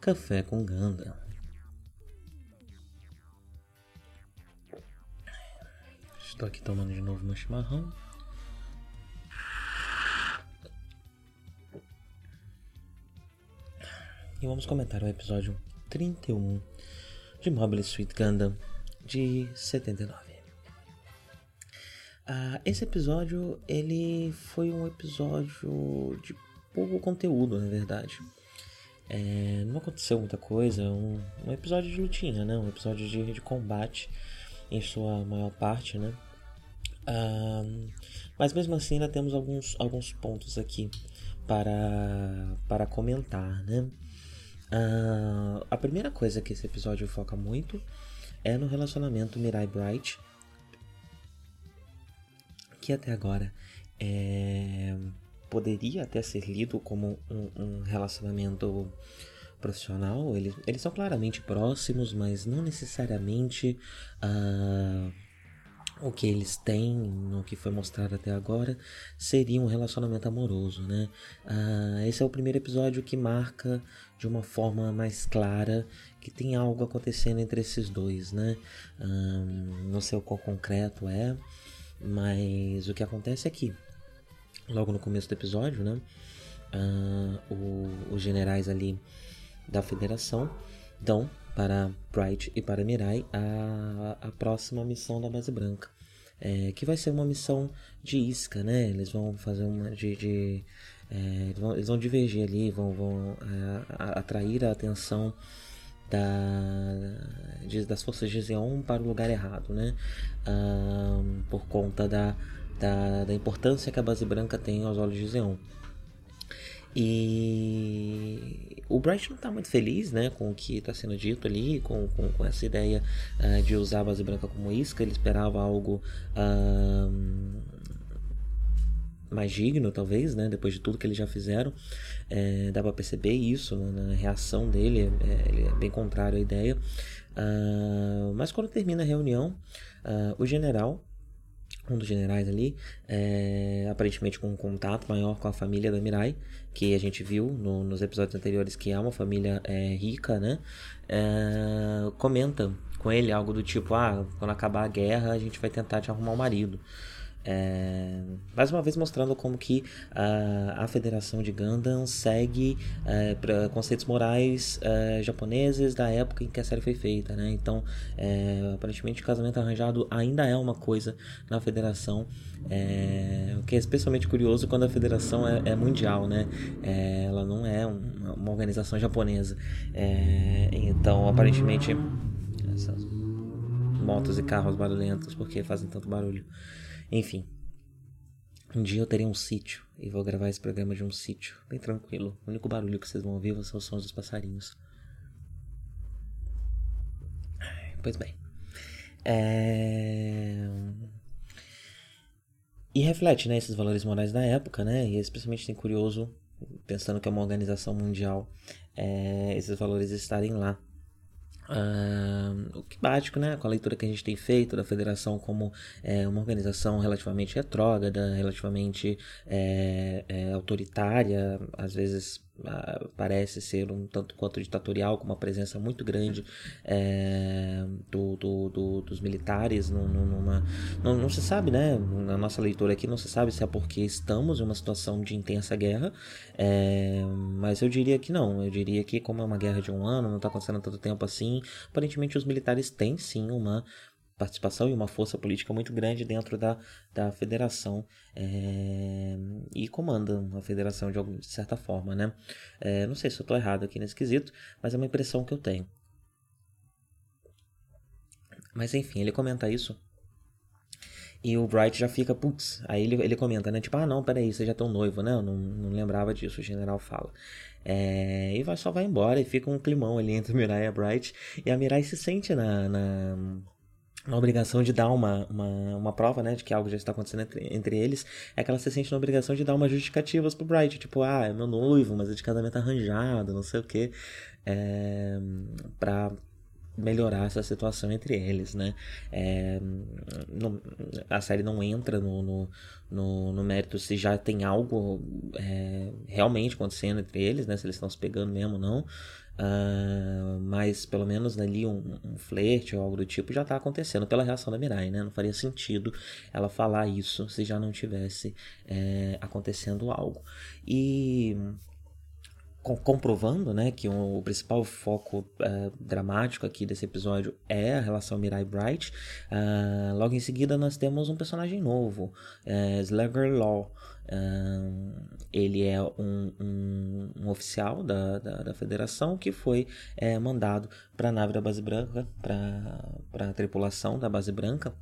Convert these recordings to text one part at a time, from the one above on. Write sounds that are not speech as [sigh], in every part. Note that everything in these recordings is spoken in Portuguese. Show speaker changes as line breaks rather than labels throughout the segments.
Café com Ganda. Estou aqui tomando de novo meu chimarrão. E vamos comentar o episódio 31 de Mobile Suit Gundam de 79. Ah, esse episódio ele foi um episódio de pouco conteúdo, na verdade. É, não aconteceu muita coisa, um, um, episódio de lutinha, né? Um episódio de, de combate em sua maior parte, né? Mas mesmo assim ainda temos alguns, alguns pontos aqui para, para comentar, né? A primeira coisa que esse episódio foca muito é no relacionamento Mirai Bright que até agora é, poderia até ser lido como um, um relacionamento profissional. Eles, eles são claramente próximos, mas não necessariamente uh, o que eles têm, no que foi mostrado até agora, seria um relacionamento amoroso, né? Uh, esse é o primeiro episódio que marca de uma forma mais clara que tem algo acontecendo entre esses dois, né? Uh, não sei o qual concreto é, mas o que acontece é que, logo no começo do episódio, né, uh, o, os generais ali da federação dão para Bright e para Mirai a, a próxima missão da Base Branca. É, que vai ser uma missão de isca, né? Eles vão fazer uma de, de é, eles, vão, eles, vão, divergir ali, vão, vão é, atrair a atenção da, de, das forças de Zeon para o lugar errado, né? Um, por conta da, da, da, importância que a base branca tem aos olhos de Zeon. E o Bright não está muito feliz né, com o que está sendo dito ali, com, com, com essa ideia uh, de usar a base branca como isca. Ele esperava algo uh, mais digno, talvez, né? Depois de tudo que eles já fizeram. É, dá pra perceber isso né? na reação dele, é, ele é bem contrário à ideia. Uh, mas quando termina a reunião, o general, um dos generais ali, é, aparentemente com um contato maior com a família da Mirai, que a gente viu no, nos episódios anteriores que é uma família é, rica, né? É, comenta com ele algo do tipo: ah, quando acabar a guerra, a gente vai tentar te arrumar um marido. É, mais uma vez mostrando como que a, a Federação de Gundam segue é, para conceitos morais é, japoneses da época em que a série foi feita, né? Então, é, aparentemente, o casamento arranjado ainda é uma coisa na Federação, é, o que é especialmente curioso quando a Federação é, é mundial, né? ela não é um, uma organização japonesa. então, aparentemente, essas motos e carros barulhentos porque fazem tanto barulho. Enfim. Um dia eu terei um sítio e vou gravar esse programa de um sítio, bem tranquilo. O único barulho que vocês vão ouvir são os sons dos passarinhos. Pois bem. É... E reflete, né, esses valores morais da época, né? E especialmente tem curioso, pensando que é uma organização mundial, é, esses valores estarem lá. Uh, o que básico, né, com a leitura que a gente tem feito da federação como é, uma organização relativamente retrógrada, relativamente é, é, autoritária, às vezes uh, parece ser um tanto quanto ditatorial, com uma presença muito grande é, do, do, do, dos militares numa, não, não, se sabe, né? Na nossa leitura aqui não se sabe se é porque estamos em uma situação de intensa guerra, é, mas eu diria que não. Eu diria que como é uma guerra de um ano, não está acontecendo tanto tempo assim, aparentemente os militares têm sim uma participação e uma força política muito grande dentro da, da federação é, e comandam a federação de, de certa forma, né? É, não sei se eu estou errado aqui nesse quesito, mas é uma impressão que eu tenho. Mas enfim, ele comenta isso. E o Bright já fica, putz, aí ele, ele comenta, né? Tipo, ah, não, peraí, você já tem um noivo, né? Eu não, não lembrava disso, o general fala. É, e vai, só vai embora e fica um climão ali entre Mirai e a Bright. E a Mirai se sente na, na na obrigação de dar uma, uma, uma prova, né, de que algo já está acontecendo entre, entre eles, é que ela se sente na obrigação de dar umas justificativas pro Bright, tipo, ah, é meu noivo, mas é de casamento arranjado, não sei o que, é, pra melhorar essa situação entre eles, né? É, a série não entra no, no, no, no, mérito se já tem algo é, realmente acontecendo entre eles, né? Se eles estão se pegando mesmo ou não. Uh, mas pelo menos ali um, um flerte ou algo do tipo já está acontecendo pela reação da Mirai, né? Não faria sentido ela falar isso se já não tivesse é, acontecendo algo. E comprovando né, que um, o principal foco uh, dramático aqui desse episódio é a relação Mirai Bright. Uh, logo em seguida nós temos um personagem novo, uh, Slugger Law. Uh, ele é um, um, um oficial da, da, da, federação que foi é, mandado para a nave da Base Branca, para a tripulação da Base Branca,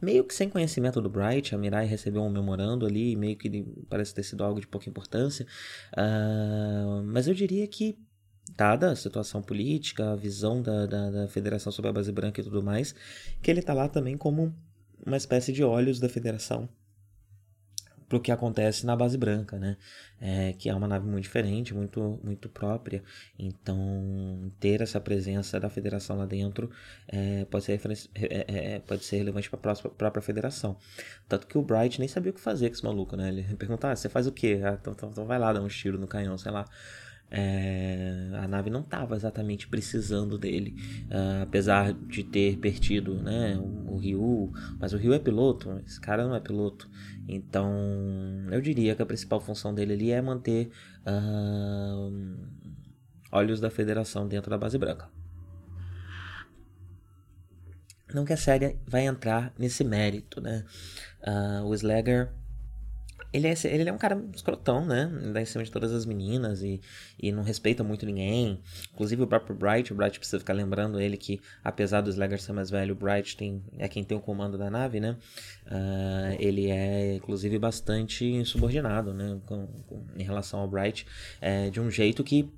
Meio que sem conhecimento do Bright, a Mirai recebeu um memorando ali, meio que parece ter sido algo de pouca importância. Uh, mas eu diria que, dada a situação política, a visão da, da, da, Federação sobre a Base Branca e tudo mais, que ele está lá também como uma espécie de olhos da Federação para o que acontece na base branca, né? É, que é uma nave muito diferente, muito, muito própria. Então, ter essa presença da federação lá dentro é, pode, ser é, é, é, pode ser relevante para a própria federação. Tanto que o Bright nem sabia o que fazer com esse maluco, né? Ele [laughs] perguntava, ah, você faz o quê? Ah, então, então, então vai lá dar um tiro no canhão, sei lá. É, a nave não estava exatamente precisando dele, uh, apesar de ter perdido né, o, o Ryu, mas o Ryu é piloto, esse cara não é piloto, então eu diria que a principal função dele ali é manter uh, olhos da federação dentro da base branca. Não que a série vai entrar nesse mérito, né? Uh, o Slagger ele é, ele é um cara escrotão, né? Ele dá em cima de todas as meninas e, e não respeita muito ninguém. Inclusive o próprio Bright, o Bright precisa ficar lembrando ele que, apesar do Slagger ser mais velho, o Bright tem, é quem tem o comando da nave, né? Uh, ele é, inclusive, bastante insubordinado, né? Com, com, em relação ao Bright, é, de um jeito que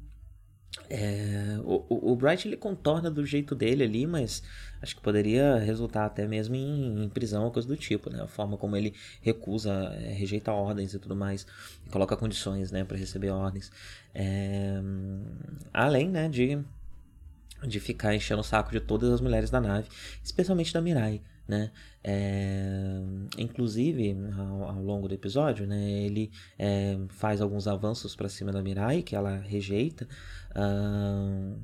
é, o, o, Bright ele contorna do jeito dele ali, mas acho que poderia resultar até mesmo em, em prisão ou coisa do tipo, né? A forma como ele recusa, é, rejeita ordens e tudo mais, e coloca condições, né, para receber ordens. É, além, né, de de ficar enchendo o saco de todas as mulheres da nave, especialmente da Mirai, né? É, inclusive, ao, ao, longo do episódio, né, ele é, faz alguns avanços para cima da Mirai, que ela rejeita, uh,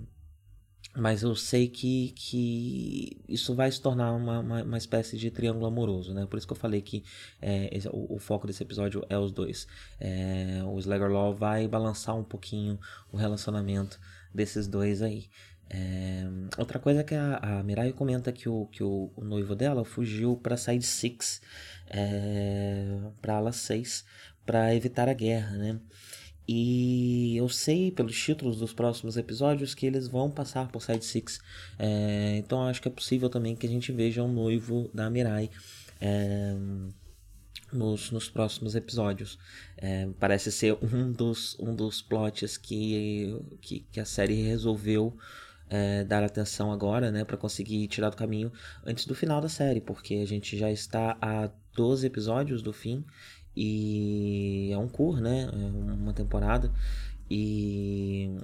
mas eu sei que, que isso vai se tornar uma, uma, uma, espécie de triângulo amoroso, né? Por isso que eu falei que é, esse, o, o, foco desse episódio é os dois. É, o Slagger Law vai balançar um pouquinho o relacionamento desses dois aí. É, outra coisa que a, a Mirai comenta que o, que o, o noivo dela fugiu para Side 6, é, para ala 6, para evitar a guerra, né? E eu sei pelos títulos dos próximos episódios que eles vão passar por Side 6. É, então acho que é possível também que a gente veja o noivo da Mirai. É, nos, nos próximos episódios. É, parece ser um dos, um dos plots que, que, que a série resolveu é, dar atenção agora, né, para conseguir tirar do caminho antes do final da série, porque a gente já está a 12 episódios do fim e é um cur, né, é uma temporada e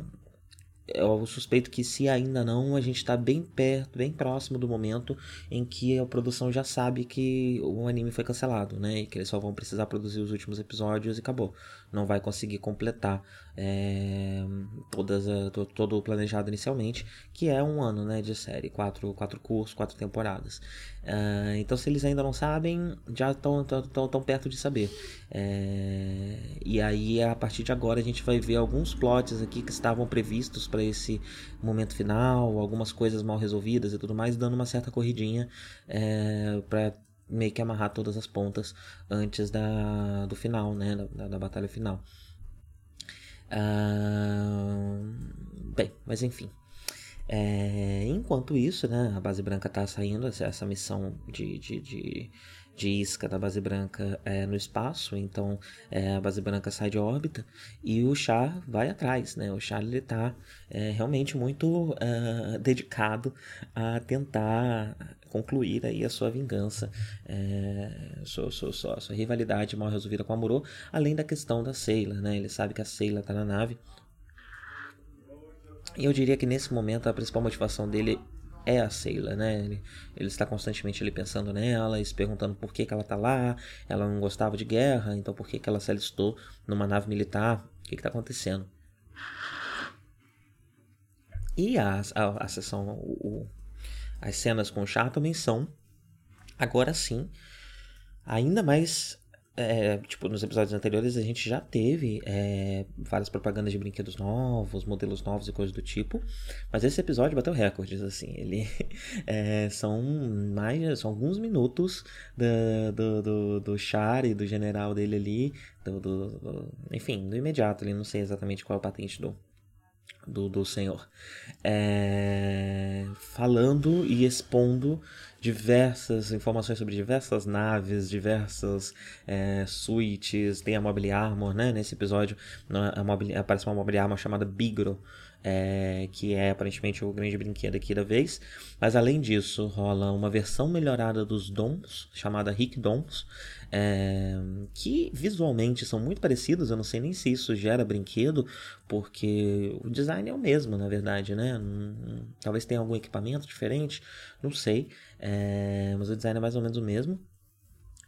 eu suspeito que se ainda não, a gente está bem perto, bem próximo do momento em que a produção já sabe que o anime foi cancelado, né? E que eles só vão precisar produzir os últimos episódios e acabou. Não vai conseguir completar é, todas a, todo o planejado inicialmente, que é um ano, né, de série, quatro, quatro cursos, quatro temporadas. Uh, então, se eles ainda não sabem, já estão tão, tão perto de saber. É, e aí, a partir de agora, a gente vai ver alguns plots aqui que estavam previstos para esse momento final, algumas coisas mal resolvidas e tudo mais, dando uma certa corridinha é, para meio que amarrar todas as pontas antes da, do final, né, da, da batalha final. Uh, bem, mas enfim. É, enquanto isso, né, a base branca está saindo, essa, essa missão de, de, de de isca da base branca é, no espaço, então é, a base branca sai de órbita e o Char vai atrás, né? O Char ele está é, realmente muito uh, dedicado a tentar concluir aí a sua vingança, é, sua, sua, sua, sua, rivalidade mal resolvida com a Amuro, além da questão da Seila, né? Ele sabe que a Seila está na nave. E eu diria que nesse momento a principal motivação dele é a Seila, né? Ele, ele, está constantemente ali pensando nela e se perguntando por que, que ela está lá. Ela não gostava de guerra, então por que, que ela se alistou numa nave militar? O que está acontecendo? E a, a, a sessão, o, as cenas com o Char também são, agora sim, ainda mais é, tipo, nos episódios anteriores a gente já teve é, várias propagandas de brinquedos novos, modelos novos e coisas do tipo. Mas esse episódio bateu recordes, assim. Ele [laughs] é, são mais. São alguns minutos do, do, do, do Char e do general dele ali. Do, do, do, enfim, do imediato ali. Não sei exatamente qual é a patente do, do, do Senhor, é, falando e expondo diversas informações sobre diversas naves, diversas é, suítes, tem a Mobile Armor, né? Nesse episódio a mobile, aparece uma Mobile Armor chamada Bigro, é, que é aparentemente o grande brinquedo aqui da vez. Mas além disso, rola uma versão melhorada dos Dons, chamada Rick Dons, é, que visualmente são muito parecidos. Eu não sei nem se isso gera brinquedo, porque o design é o mesmo, na verdade, né? Talvez tenha algum equipamento diferente, não sei, é, mas o design é mais ou menos o mesmo.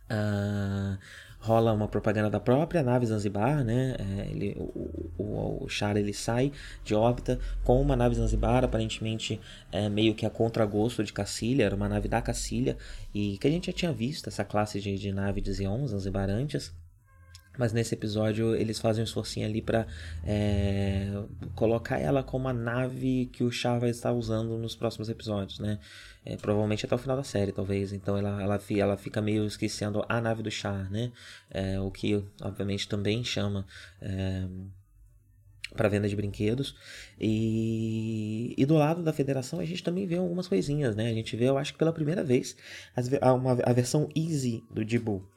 Uh, rola uma propaganda da própria nave Zanzibar, né? É, ele, o, o, o Char ele sai de órbita com uma nave Zanzibar, aparentemente é, meio que a contragosto de Cacilha, era uma nave da Cacilha, e que a gente já tinha visto essa classe de, de nave de Zeon, Zanzibar antes. Mas nesse episódio eles fazem um esforcinho ali para é, colocar ela como a nave que o Char vai estar usando nos próximos episódios, né? É, provavelmente até o final da série, talvez. Então ela, ela, ela fica meio esquecendo a nave do Char, né? É, o que obviamente também chama é, para venda de brinquedos. E, e do lado da federação a gente também vê algumas coisinhas, né? A gente vê, eu acho que pela primeira vez, a, uma, a versão easy do Jibu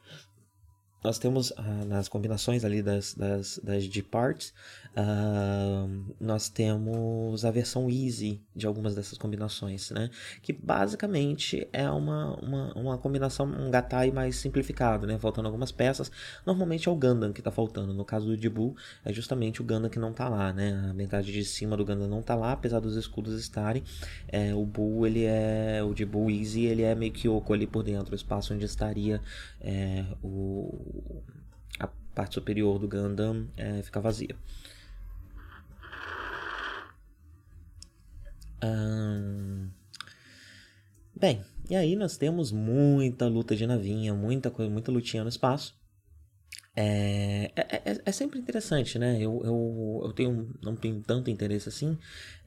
nós temos ah, nas combinações ali das, das, das G-Parts, ah, nós temos a versão Easy de algumas dessas combinações, né? Que basicamente é uma, uma, uma combinação, um gatai mais simplificado, né? Faltando algumas peças. Normalmente é o Gundam que está faltando. No caso do Jibu, é justamente o Gundam que não está lá, né? A metade de cima do Gundam não está lá, apesar dos escudos estarem. É, o Buu, ele é... O Jibu Easy, ele é meio que oco ali por dentro, o espaço onde estaria é, o a parte superior do Gundam é, fica vazia. Bem, e aí nós temos muita luta de navinha, muita coisa, muita lutinha no espaço. É, é, é, é, sempre interessante, né? Eu, eu, eu tenho, não tenho tanto interesse assim,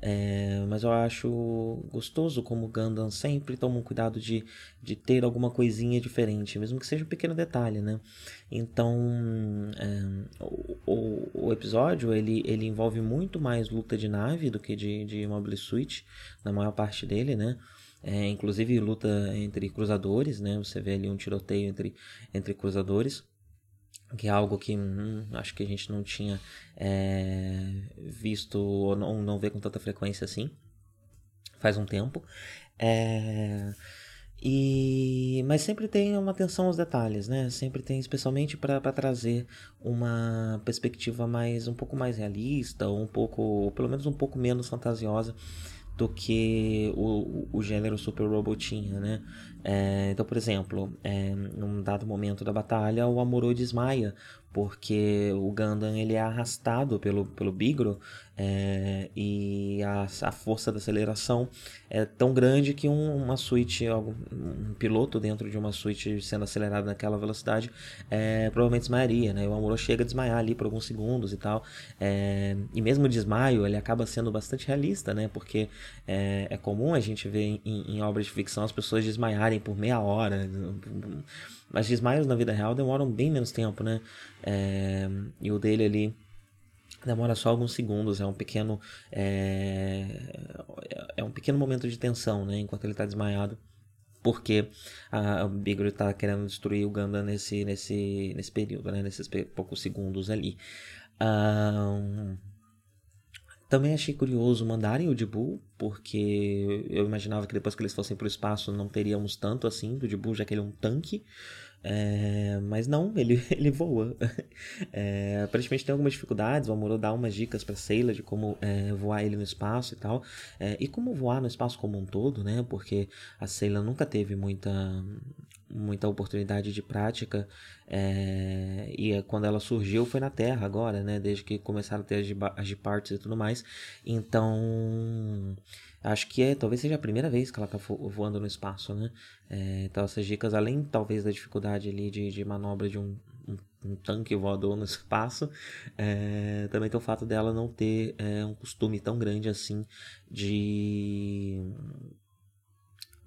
é, mas eu acho gostoso como Gundam sempre toma um cuidado de, de ter alguma coisinha diferente, mesmo que seja um pequeno detalhe, né? Então, é, o, o, o, episódio ele, ele envolve muito mais luta de nave do que de, de Mobile Suit, na maior parte dele, né? É, inclusive luta entre cruzadores, né? Você vê ali um tiroteio entre, entre cruzadores que é algo que hum, acho que a gente não tinha é, visto ou não, não vê com tanta frequência assim faz um tempo é, E, mas sempre tem uma atenção aos detalhes, né? Sempre tem, especialmente para trazer uma perspectiva mais um pouco mais realista, um pouco, pelo menos um pouco menos fantasiosa do que o, o gênero Super Robot tinha, né? É, então, por exemplo, é, num dado momento da batalha, o Amuro desmaia porque o Gundam ele é arrastado pelo, pelo Bigro é, e a, a força da aceleração é tão grande que um, uma suíte, um piloto dentro de uma suíte sendo acelerado naquela velocidade é, provavelmente desmaiaria, né? O Amuro chega a desmaiar ali por alguns segundos e tal. É, e mesmo o desmaio ele acaba sendo bastante realista, né? Porque é, é comum a gente ver em, em obras de ficção as pessoas desmaiarem por meia hora mas desmaios na vida real demoram bem menos tempo, né? É, e o dele ali demora só alguns segundos, é um pequeno é, é um pequeno momento de tensão, né? Enquanto ele está desmaiado, porque a, a Bigro está querendo destruir o Ganda nesse nesse nesse período, né? Nesses poucos segundos ali. Um, também achei curioso mandarem o Dibu, porque eu imaginava que depois que eles fossem para o espaço não teríamos tanto assim do Dibu, já que ele é um tanque. É, mas não, [laughs] ele, ele voa. [laughs] É, aparentemente tem algumas dificuldades. O Amuro dá umas dicas para Sailor de como é, voar ele no espaço e tal. É, e como voar no espaço como um todo, né? Porque a Sailor nunca teve muita, muita oportunidade de prática é, e quando ela surgiu foi na Terra agora, né? Desde que começaram a ter as de partes e tudo mais. Então, acho que é, talvez seja a primeira vez que ela tá voando no espaço, né? É, então essas dicas, além talvez da dificuldade ali de, de manobra de um, um, um tanque voador no [laughs] espaço, é, também tem o fato dela não ter um costume tão grande assim de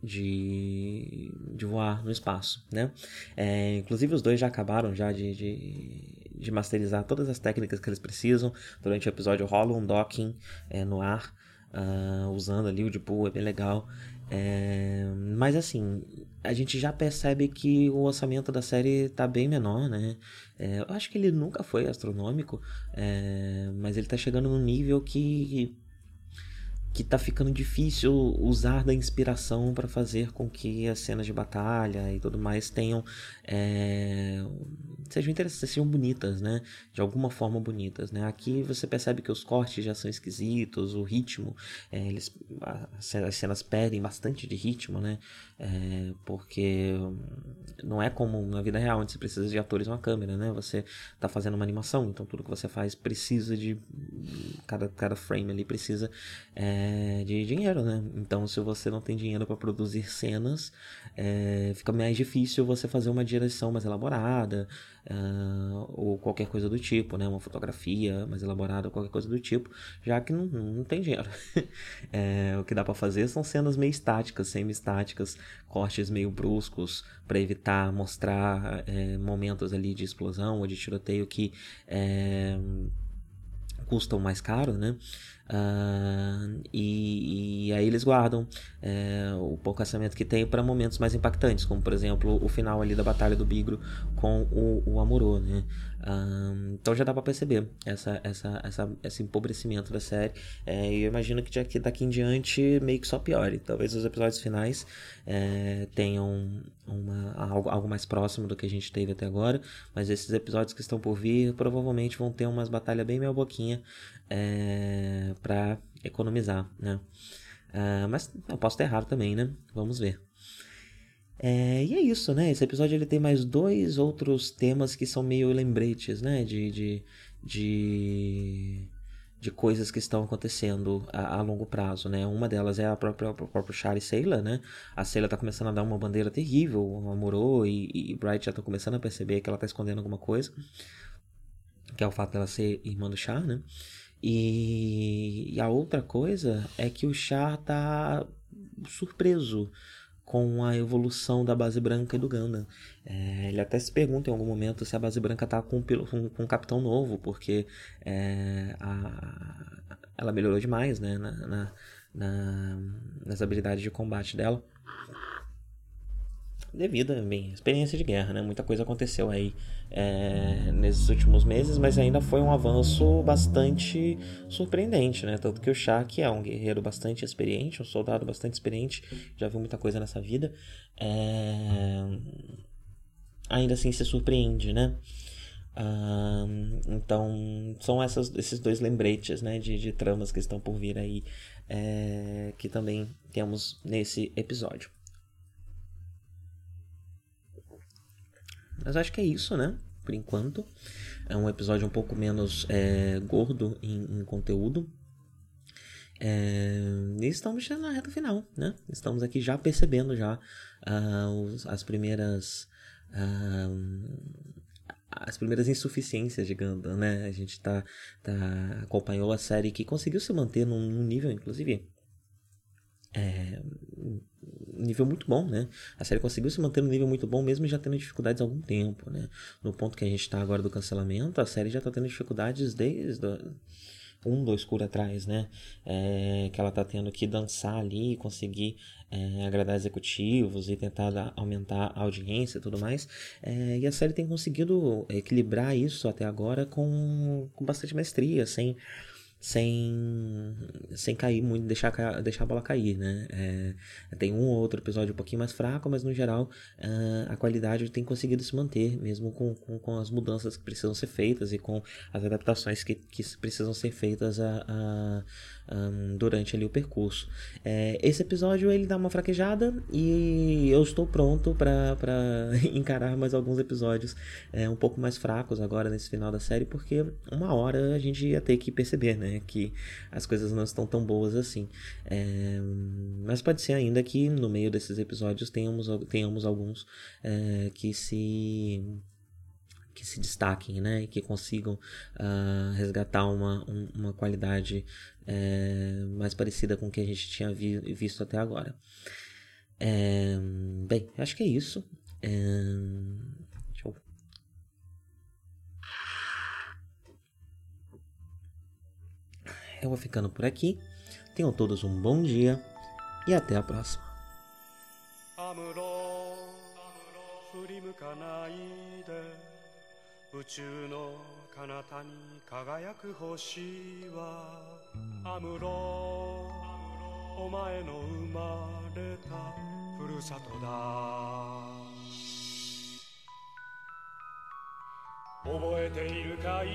de, de voar no espaço, né? É, inclusive os dois já acabaram já de, de, de, masterizar todas as técnicas que eles precisam. Durante o episódio rola um docking é, no ar, uh, usando ali o de é bem legal. É, mas assim, a gente já percebe que o orçamento da série tá bem menor, né? É, eu acho que ele nunca foi astronômico, é, mas ele tá chegando num nível que que tá ficando difícil usar da inspiração para fazer com que as cenas de batalha e tudo mais tenham é, sejam interessantes, sejam bonitas, né? De alguma forma bonitas, né? Aqui você percebe que os cortes já são esquisitos, o ritmo, é, eles, as cenas perdem bastante de ritmo, né? É, porque não é como na vida real, onde você precisa de atores uma câmera, né? Você tá fazendo uma animação, então tudo que você faz precisa de cada, cada frame ali precisa é, de dinheiro, né? Então, se você não tem dinheiro para produzir cenas, é, fica mais difícil você fazer uma direção mais elaborada uh, ou qualquer coisa do tipo, né? Uma fotografia mais elaborada, qualquer coisa do tipo, já que não, não tem dinheiro. [laughs] é, o que dá para fazer são cenas meio estáticas, semi-estáticas, cortes meio bruscos para evitar mostrar é, momentos ali de explosão ou de tiroteio que é, custam mais caro, né? Uh, e, e, aí eles guardam é, o pouco orçamento que tem para momentos mais impactantes, como por exemplo o final ali da batalha do Bigro com o, o Amorô, né? Uh, então já dá para perceber essa, essa, essa, esse empobrecimento da série. É, e eu imagino que daqui, daqui em diante meio que só piore. Talvez os episódios finais é, tenham uma, algo, algo mais próximo do que a gente teve até agora, mas esses episódios que estão por vir provavelmente vão ter umas batalhas bem meia boquinha é, para economizar, né? Uh, mas eu posso ter errado também, né? Vamos ver. É, e é isso, né? Esse episódio ele tem mais dois outros temas que são meio lembretes, né? De, de, de, de coisas que estão acontecendo a, a, longo prazo, né? Uma delas é a própria, a própria Shari né? A Sailor tá começando a dar uma bandeira terrível, amorou e, e Bright já tá começando a perceber que ela tá escondendo alguma coisa. Que é o fato dela ser irmã do Char, né? E, e a outra coisa é que o Char tá surpreso com a evolução da base branca e do Ganda. É, ele até se pergunta em algum momento se a base branca tá com, com, com um capitão novo, porque é, a, ela melhorou demais né, na, na, na, nas habilidades de combate dela. Devido minha experiência de guerra, né? Muita coisa aconteceu aí é, nesses últimos meses, mas ainda foi um avanço bastante surpreendente, né? Tanto que o Shaq é um guerreiro bastante experiente, um soldado bastante experiente, já viu muita coisa nessa vida, é... ainda assim se surpreende, né? então são essas, esses dois lembretes né, de, de tramas que estão por vir aí é, que também temos nesse episódio. Mas acho que é isso, né? Por enquanto. É um episódio um pouco menos é, gordo em, em conteúdo. É, e estamos na reta final, né? Estamos aqui já percebendo já uh, os, as primeiras uh, as primeiras insuficiências de Gundam, né? A gente tá, tá acompanhou a série que conseguiu se manter num, num nível, inclusive, é, nível muito bom, né? A série conseguiu se manter num nível muito bom, mesmo já tendo dificuldades há algum tempo, né? No ponto que a gente está agora do cancelamento, a série já está tendo dificuldades desde um do escuro atrás, né? É, que ela tá tendo que dançar ali, conseguir é, agradar executivos e tentar aumentar a audiência e tudo mais. É, e a série tem conseguido equilibrar isso até agora com, com bastante mestria, sem sem, sem cair muito, deixar, deixar a bola cair, né? É, tem um ou outro episódio um pouquinho mais fraco, mas no geral uh, a qualidade tem conseguido se manter, mesmo com, com, com, as mudanças que precisam ser feitas e com as adaptações que, que precisam ser feitas a, a um, durante ali o percurso. É, esse episódio ele dá uma fraquejada e eu estou pronto para [laughs] encarar mais alguns episódios é, um pouco mais fracos agora nesse final da série, porque uma hora a gente ia ter que perceber né, que as coisas não estão tão boas assim. É, mas pode ser ainda que no meio desses episódios tenhamos, tenhamos alguns é, que se que se destaquem, né, e que consigam uh, resgatar uma, um, uma qualidade é, mais parecida com o que a gente tinha vi, visto até agora. É, bem, acho que é isso. É, eu vou ficando por aqui. Tenham todos um bom dia e até a próxima. 宇宙の彼方に輝く星はアムロお前の生まれたふるさとだ覚えているかい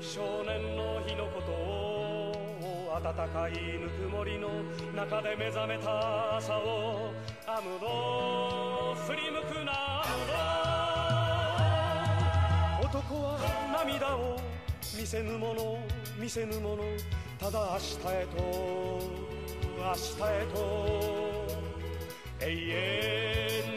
少年の日のことを 暖かいぬくもりの中で目覚めた朝をアムロ振り向くなアムロ男は涙を見せぬもの見せぬものただ明日へと明日へと。永遠